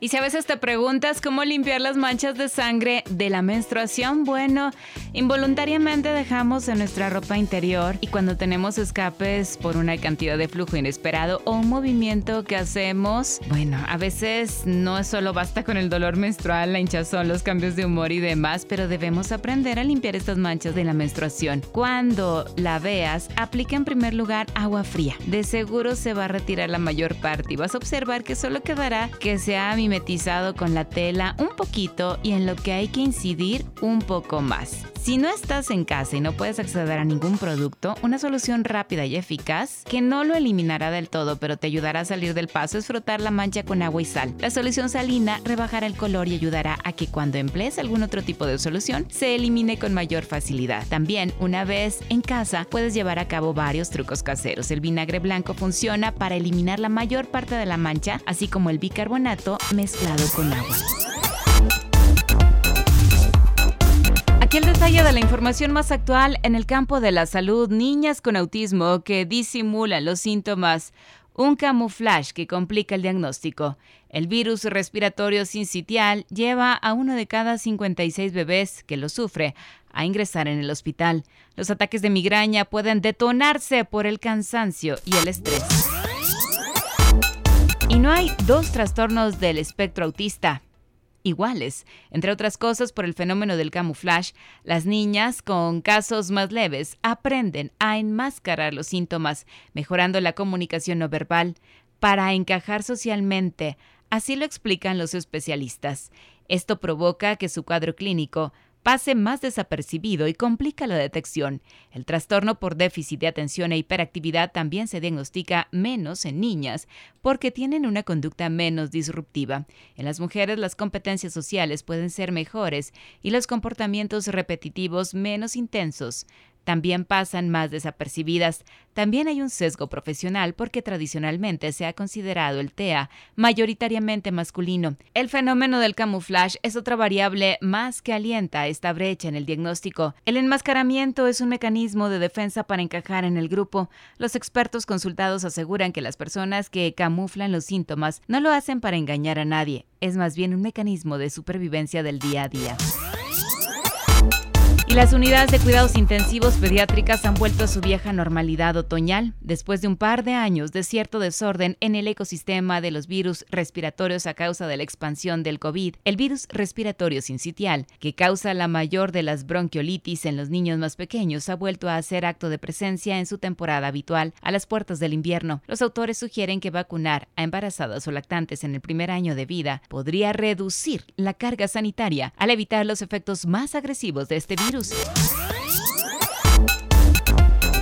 Y si a veces te preguntas cómo limpiar las manchas de sangre de la menstruación, bueno, involuntariamente dejamos en nuestra ropa interior y cuando tenemos escapes por una cantidad de flujo inesperado o un movimiento que hacemos, bueno, a veces no solo basta con el dolor menstrual, la hinchazón, los cambios de humor y demás, pero debemos aprender a limpiar estas manchas de la menstruación. Cuando la veas, aplica en primer lugar agua fría. De seguro se va a retirar la mayor parte y vas a observar que solo quedará que sea mi con la tela un poquito y en lo que hay que incidir un poco más. Si no estás en casa y no puedes acceder a ningún producto, una solución rápida y eficaz que no lo eliminará del todo pero te ayudará a salir del paso es frotar la mancha con agua y sal. La solución salina rebajará el color y ayudará a que cuando emplees algún otro tipo de solución se elimine con mayor facilidad. También, una vez en casa, puedes llevar a cabo varios trucos caseros. El vinagre blanco funciona para eliminar la mayor parte de la mancha, así como el bicarbonato mezclado con agua. El detalle de la información más actual en el campo de la salud, niñas con autismo que disimulan los síntomas, un camuflaje que complica el diagnóstico. El virus respiratorio sincitial lleva a uno de cada 56 bebés que lo sufre a ingresar en el hospital. Los ataques de migraña pueden detonarse por el cansancio y el estrés. Y no hay dos trastornos del espectro autista iguales. Entre otras cosas, por el fenómeno del camuflaje, las niñas con casos más leves aprenden a enmascarar los síntomas, mejorando la comunicación no verbal, para encajar socialmente. Así lo explican los especialistas. Esto provoca que su cuadro clínico pase más desapercibido y complica la detección. El trastorno por déficit de atención e hiperactividad también se diagnostica menos en niñas porque tienen una conducta menos disruptiva. En las mujeres las competencias sociales pueden ser mejores y los comportamientos repetitivos menos intensos también pasan más desapercibidas. También hay un sesgo profesional porque tradicionalmente se ha considerado el TEA mayoritariamente masculino. El fenómeno del camuflaje es otra variable más que alienta esta brecha en el diagnóstico. El enmascaramiento es un mecanismo de defensa para encajar en el grupo. Los expertos consultados aseguran que las personas que camuflan los síntomas no lo hacen para engañar a nadie, es más bien un mecanismo de supervivencia del día a día las unidades de cuidados intensivos pediátricas han vuelto a su vieja normalidad otoñal después de un par de años de cierto desorden en el ecosistema de los virus respiratorios a causa de la expansión del COVID. El virus respiratorio sincitial, que causa la mayor de las bronquiolitis en los niños más pequeños, ha vuelto a hacer acto de presencia en su temporada habitual a las puertas del invierno. Los autores sugieren que vacunar a embarazadas o lactantes en el primer año de vida podría reducir la carga sanitaria al evitar los efectos más agresivos de este virus.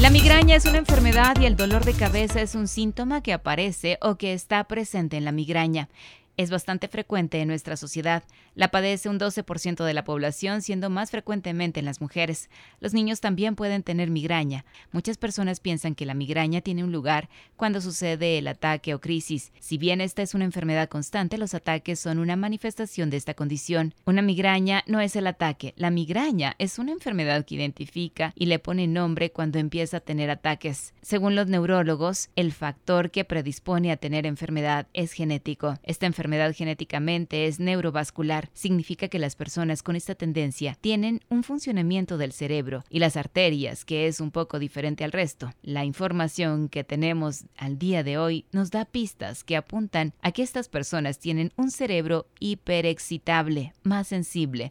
La migraña es una enfermedad y el dolor de cabeza es un síntoma que aparece o que está presente en la migraña es bastante frecuente en nuestra sociedad. La padece un 12% de la población, siendo más frecuentemente en las mujeres. Los niños también pueden tener migraña. Muchas personas piensan que la migraña tiene un lugar cuando sucede el ataque o crisis. Si bien esta es una enfermedad constante, los ataques son una manifestación de esta condición. Una migraña no es el ataque. La migraña es una enfermedad que identifica y le pone nombre cuando empieza a tener ataques. Según los neurólogos, el factor que predispone a tener enfermedad es genético. Esta enfermedad enfermedad genéticamente es neurovascular, significa que las personas con esta tendencia tienen un funcionamiento del cerebro y las arterias que es un poco diferente al resto. La información que tenemos al día de hoy nos da pistas que apuntan a que estas personas tienen un cerebro hiperexcitable, más sensible.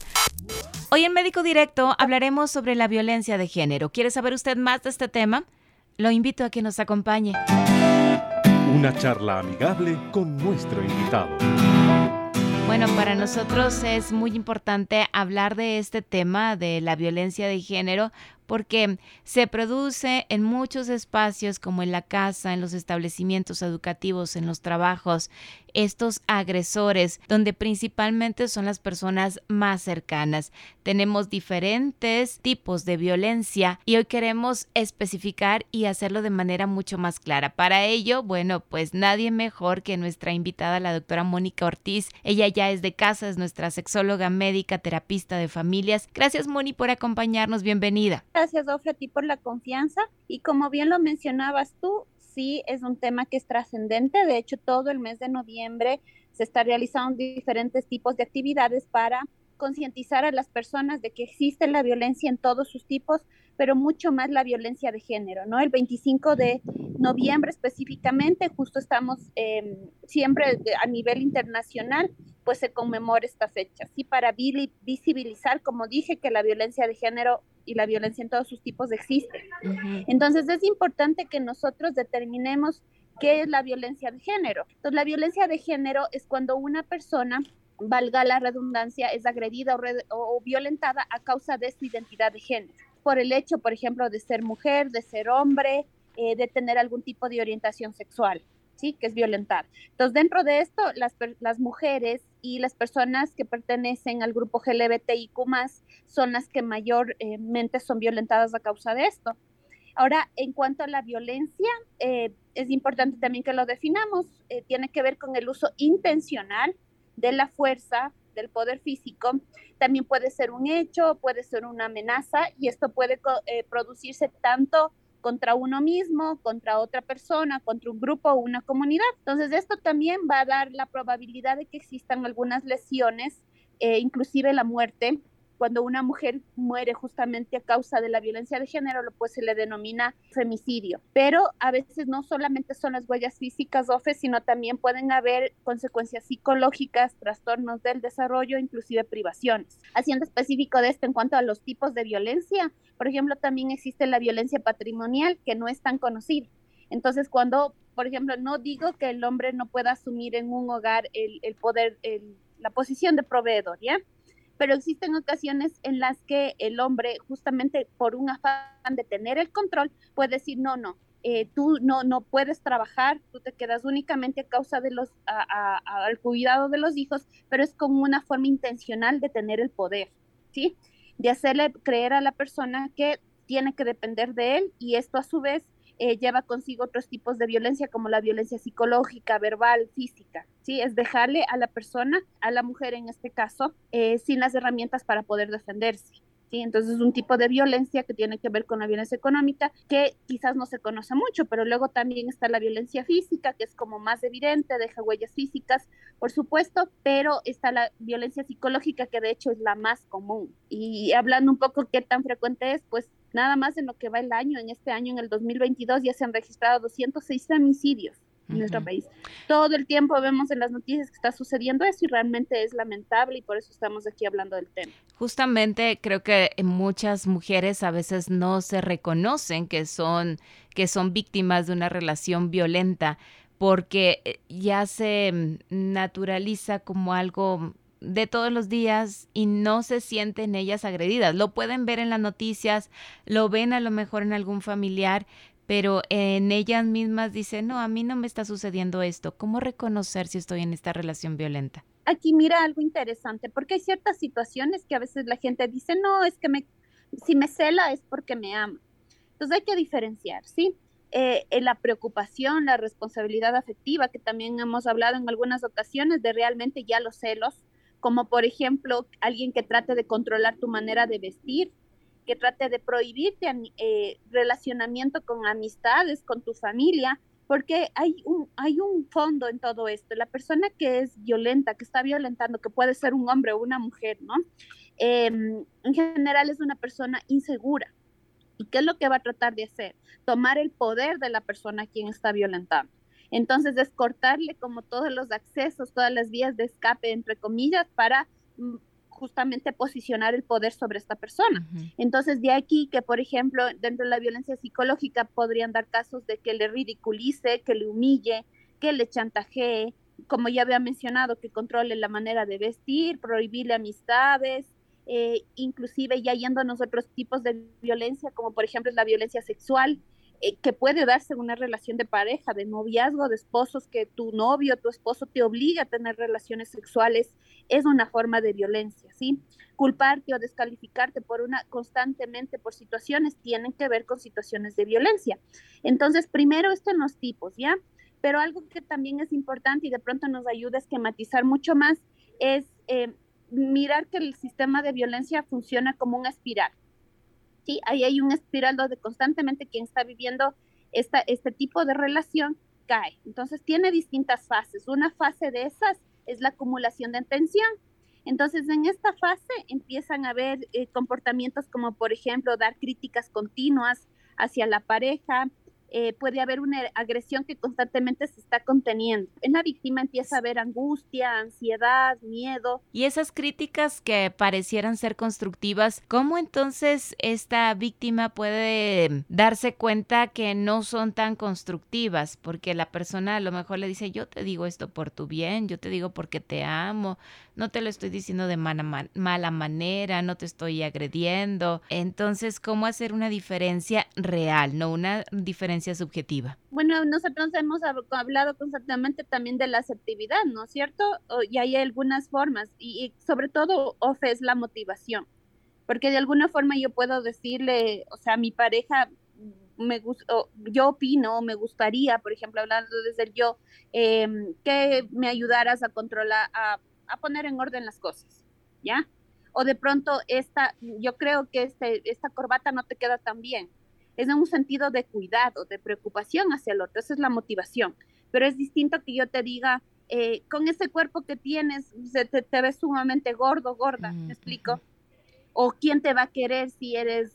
Hoy en Médico Directo hablaremos sobre la violencia de género. ¿Quiere saber usted más de este tema? Lo invito a que nos acompañe. Una charla amigable con nuestro invitado. Bueno, para nosotros es muy importante hablar de este tema de la violencia de género porque se produce en muchos espacios como en la casa, en los establecimientos educativos, en los trabajos, estos agresores, donde principalmente son las personas más cercanas. Tenemos diferentes tipos de violencia y hoy queremos especificar y hacerlo de manera mucho más clara. Para ello, bueno, pues nadie mejor que nuestra invitada, la doctora Mónica Ortiz. Ella ya es de casa, es nuestra sexóloga médica, terapista de familias. Gracias, Moni, por acompañarnos. Bienvenida. Gracias, Ofre, a ti por la confianza. Y como bien lo mencionabas tú, sí es un tema que es trascendente. De hecho, todo el mes de noviembre se está realizando diferentes tipos de actividades para concientizar a las personas de que existe la violencia en todos sus tipos, pero mucho más la violencia de género, ¿no? El 25 de noviembre específicamente, justo estamos em, siempre a nivel internacional, pues se conmemora esta fecha, ¿sí? Para visibilizar, como dije, que la violencia de género y la violencia en todos sus tipos existe. Entonces es importante que nosotros determinemos qué es la violencia de género. Entonces la violencia de género es cuando una persona valga la redundancia, es agredida o, violentada a causa de su identidad de género, por el hecho, por ejemplo, de ser mujer, de ser hombre, eh, de tener algún tipo de orientación sexual, ¿sí? Que es violentar. Entonces, dentro de esto, las, mujeres y las personas que pertenecen al grupo LGBTIQ son las que mayormente son violentadas a causa de esto. Ahora, en cuanto a la violencia, eh, es importante también que lo definamos. Eh, tiene que ver con el uso intencional de la fuerza, del poder físico. También puede ser un hecho, puede ser una amenaza y esto puede eh, producirse tanto contra uno mismo, contra otra persona, contra un grupo o una comunidad. Entonces, esto también va a dar la probabilidad de que existan algunas lesiones, eh, inclusive la muerte, cuando una mujer muere justamente a causa de la violencia de género, pues se le denomina femicidio. Pero a veces no solamente son las huellas físicas, OFE, sino también pueden haber consecuencias psicológicas, trastornos del desarrollo, inclusive privaciones. Haciendo específico de esto en cuanto a los tipos de violencia, por ejemplo, también existe la violencia patrimonial, que no es tan conocida. Entonces, cuando, por ejemplo, no digo que el hombre no pueda asumir en un hogar el, poder, la posición de proveedor, ¿ya? Pero existen ocasiones en las que el hombre, justamente por un afán de tener el control, puede decir, no, no, eh, tú no, no puedes trabajar, tú te quedas únicamente a causa de los, al cuidado de los hijos, pero es como una forma intencional de tener el poder, ¿sí? De hacerle creer a la persona que tiene que depender de él y esto a su vez eh, lleva consigo otros tipos de violencia como la violencia psicológica, verbal, física, ¿sí? Es dejarle a la persona, a la mujer en este caso, eh, sin las herramientas para poder defenderse. ¿Sí? Entonces es un tipo de violencia que tiene que ver con la violencia económica, que quizás no se conoce mucho, pero luego también está la violencia física, que es como más evidente, deja huellas físicas, por supuesto, pero está la violencia psicológica, que de hecho es la más común. Y hablando un poco qué tan frecuente es, pues Nada más en lo que va el año, en este año, en el 2022, ya se han registrado 206 femicidios en nuestro país. Todo el tiempo vemos en las noticias que está sucediendo eso y realmente es lamentable y por eso estamos aquí hablando del tema. Justamente creo que muchas mujeres a veces no se reconocen que son que son víctimas de una relación violenta porque eh, ya se mm, naturaliza como algo de todos los días y no se sienten ellas agredidas. Lo pueden ver en las noticias, lo ven a lo mejor en algún familiar, pero en ellas mismas dicen, no, a mí no me está sucediendo esto. ¿Cómo reconocer si estoy en esta relación violenta? Aquí mira algo interesante, porque hay ciertas situaciones que a veces la gente dice, no, es que me, si me cela es porque me ama. Entonces hay que diferenciar, ¿sí? Eh, la preocupación, la responsabilidad afectiva, que también hemos hablado en algunas ocasiones de realmente ya los celos, como por ejemplo alguien que trate de controlar tu manera de vestir, que trate de prohibirte eh, relacionamiento con amistades, con tu familia, porque hay un, hay un fondo en todo esto. La persona que es violenta, que está violentando, que puede ser un hombre o una mujer, ¿no? Em, en general es una persona insegura. ¿Y qué es lo que va a tratar de hacer? Tomar el poder de la persona a quien está violentando. Entonces es cortarle como todos los accesos, todas las vías de escape, entre comillas, para mm, justamente posicionar el poder sobre esta persona. Entonces, de aquí que, por ejemplo, dentro de la violencia psicológica podrían dar casos de que le ridiculice, que le humille, que le chantajee, como ya había mencionado, que controle la manera de vestir, prohibirle amistades, eh, inclusive ya yéndonos a otros tipos de violencia, como por ejemplo la violencia sexual, eh, que puede darse una relación de pareja, de noviazgo, de esposos, que tu novio, tu esposo te obliga a tener relaciones sexuales, es una forma de violencia, ¿sí? Culparte o descalificarte por una constantemente por situaciones tienen que ver con situaciones de violencia. Entonces, primero esto en los tipos, ¿ya? Pero algo que también es importante y de pronto nos ayuda a esquematizar mucho más es eh, mirar que el sistema de violencia funciona como una espiral. Sí, ahí hay un espiral donde constantemente quien está viviendo esta, este tipo de relación cae. Entonces tiene distintas fases. Una fase de esas es la acumulación de tensión. Entonces, en esta fase empiezan a haber eh, comportamientos como, por ejemplo, dar críticas continuas hacia la pareja, eh, puede haber una agresión que constantemente se está conteniendo. En la víctima empieza a haber angustia, ansiedad, miedo. Y esas críticas que parecieran ser constructivas, ¿cómo entonces esta víctima puede darse cuenta que no son tan constructivas? Porque la persona a lo mejor le dice, yo te digo esto por tu bien, yo te digo porque te amo, no te lo estoy diciendo de mala, mala manera, no te estoy agrediendo. Entonces, ¿cómo hacer una diferencia real, no una diferencia subjetiva? Bueno, nosotros hemos hablado constantemente también de la asertividad, ¿no es cierto? Y hay algunas formas, y, sobre todo, OFE es la motivación, porque de alguna forma yo puedo decirle, o sea, mi pareja me yo opino, me gustaría, por ejemplo, hablando desde el yo, em, que me ayudaras a controlar, a, a, poner en orden las cosas, ¿ya? O de pronto esta, yo creo que este, esta corbata no te queda tan bien es en un sentido de cuidado, de preocupación hacia el otro, esa es la motivación. Pero es distinto que yo te diga, eh, con ese cuerpo que tienes, te, ves sumamente gordo, gorda, ¿me explico? O quién te va a querer si eres,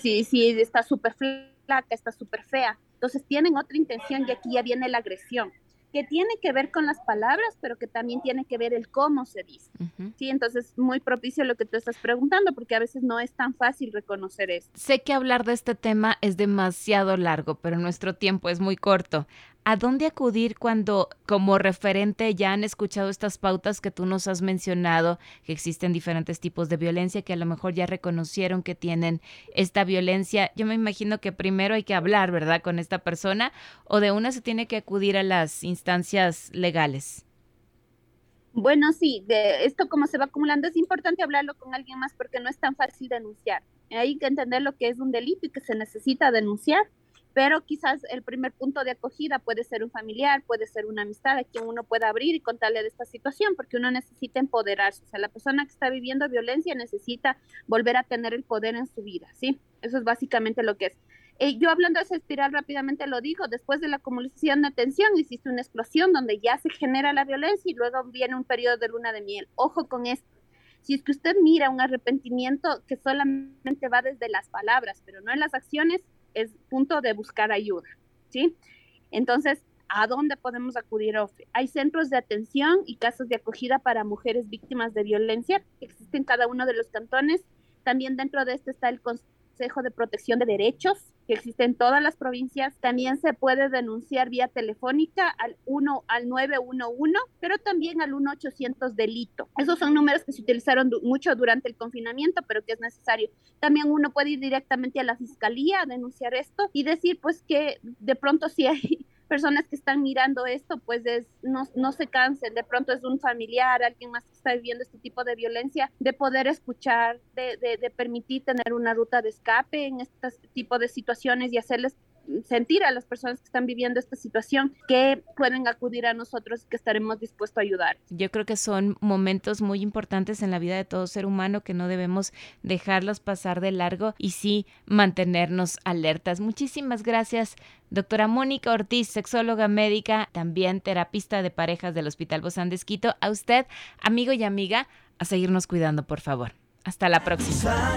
si, si, estás súper flaca, estás súper fea. Entonces tienen otra intención y aquí ya viene la agresión que tiene que ver con las palabras, pero que también tiene que ver el cómo se dice. Sí, entonces muy propicio lo que tú estás preguntando, porque a veces no es tan fácil reconocer esto. Sé que hablar de este tema es demasiado largo, pero nuestro tiempo es muy corto. ¿A dónde acudir cuando como referente ya han escuchado estas pautas que tú nos has mencionado, que existen diferentes tipos de violencia, que a lo mejor ya reconocieron que tienen esta violencia? Yo me imagino que primero hay que hablar, ¿verdad?, con esta persona o de una se tiene que acudir a las instancias legales. Bueno, sí, de esto como se va acumulando es importante hablarlo con alguien más porque no es tan fácil denunciar. Hay que entender lo que es un delito y que se necesita denunciar pero quizás el primer punto de acogida puede ser un familiar, puede ser una amistad a quien uno pueda abrir y contarle de esta situación, porque uno necesita empoderarse, o sea, la persona que está viviendo violencia necesita volver a tener el poder en su vida, ¿sí? Eso es básicamente lo que es. Eh, yo hablando de esa espiral rápidamente lo digo, después de la acumulación de atención existe una explosión donde ya se genera la violencia y luego viene un periodo de luna de miel. Ojo con esto. Si es que usted mira un arrepentimiento que solamente va desde las palabras, pero no en las acciones, es punto de buscar ayuda, ¿sí? Entonces, ¿a dónde podemos acudir, Hay centros de atención y casos de acogida para mujeres víctimas de violencia, existen en cada uno de los cantones. También dentro de este está el Consejo de Protección de Derechos, que existe en todas las provincias. También se puede denunciar vía telefónica al 1 al 911, pero también al 1800 delito. Esos son números que se utilizaron mucho durante el confinamiento, pero que es necesario. También uno puede ir directamente a la fiscalía a denunciar esto y decir pues que de pronto si hay personas que están mirando esto, pues es, no, no se cansen, de pronto es un familiar, alguien más que está viviendo este tipo de violencia, de poder escuchar, de, de, de permitir tener una ruta de escape en este tipo de situaciones y hacerles sentir a las personas que están viviendo esta situación que pueden acudir a nosotros y que estaremos dispuestos a ayudar. Yo creo que son momentos muy importantes en la vida de todo ser humano que no debemos dejarlos pasar de largo y sí mantenernos alertas. Muchísimas gracias, doctora Mónica Ortiz, sexóloga médica, también terapista de parejas del Hospital Bozán de Esquito. A usted, amigo y amiga, a seguirnos cuidando, por favor. Hasta la próxima.